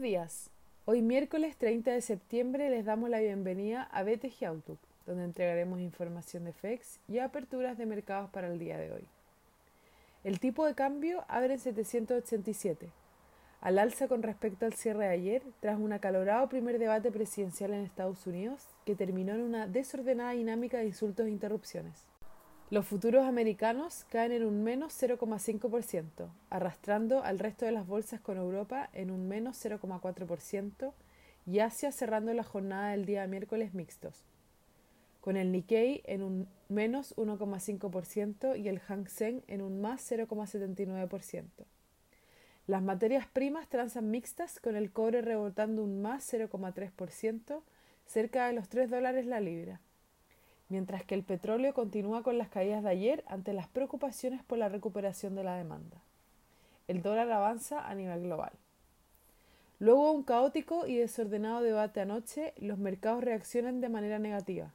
días. Hoy miércoles 30 de septiembre les damos la bienvenida a BTG Outlook, donde entregaremos información de FEX y aperturas de mercados para el día de hoy. El tipo de cambio abre en 787, al alza con respecto al cierre de ayer, tras un acalorado primer debate presidencial en Estados Unidos que terminó en una desordenada dinámica de insultos e interrupciones. Los futuros americanos caen en un menos 0,5%, arrastrando al resto de las bolsas con Europa en un menos 0,4% y Asia cerrando la jornada del día miércoles mixtos, con el Nikkei en un menos 1,5% y el Hang Seng en un más 0,79%. Las materias primas transan mixtas con el cobre rebotando un más 0,3%, cerca de los 3 dólares la libra mientras que el petróleo continúa con las caídas de ayer ante las preocupaciones por la recuperación de la demanda. El dólar avanza a nivel global. Luego de un caótico y desordenado debate anoche, los mercados reaccionan de manera negativa,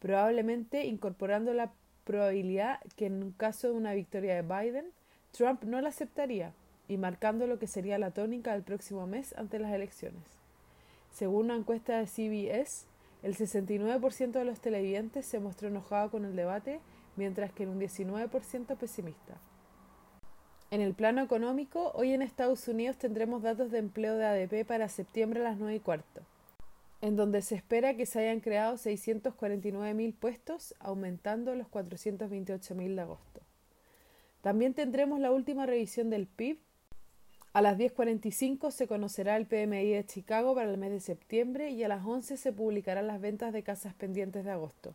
probablemente incorporando la probabilidad que en caso de una victoria de Biden, Trump no la aceptaría y marcando lo que sería la tónica del próximo mes ante las elecciones. Según una encuesta de CBS, el 69% de los televidentes se mostró enojado con el debate, mientras que un 19% pesimista. En el plano económico, hoy en Estados Unidos tendremos datos de empleo de ADP para septiembre a las 9 y cuarto, en donde se espera que se hayan creado 649.000 puestos, aumentando los 428.000 de agosto. También tendremos la última revisión del PIB a las 10.45 se conocerá el PMI de Chicago para el mes de septiembre y a las 11 se publicarán las ventas de casas pendientes de agosto.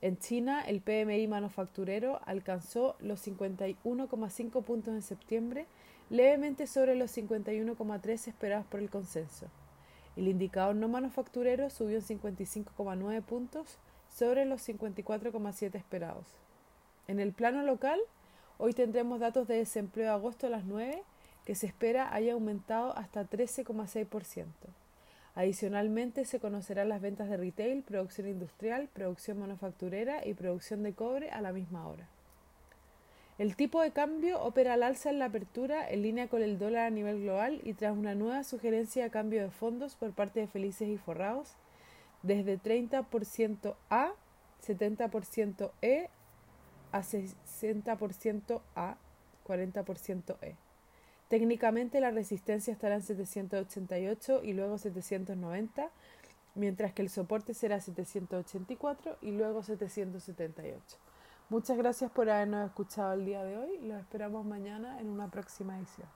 En China, el PMI manufacturero alcanzó los 51,5 puntos en septiembre, levemente sobre los 51,3 esperados por el consenso. El indicador no manufacturero subió en 55,9 puntos sobre los 54,7 esperados. En el plano local, hoy tendremos datos de desempleo de agosto a las 9 que se espera haya aumentado hasta 13,6%. Adicionalmente, se conocerán las ventas de retail, producción industrial, producción manufacturera y producción de cobre a la misma hora. El tipo de cambio opera al alza en la apertura en línea con el dólar a nivel global y tras una nueva sugerencia de cambio de fondos por parte de Felices y Forrados desde 30% A, 70% E a 60% A, 40% E. Técnicamente la resistencia estará en 788 y luego 790, mientras que el soporte será 784 y luego 778. Muchas gracias por habernos escuchado el día de hoy. Los esperamos mañana en una próxima edición.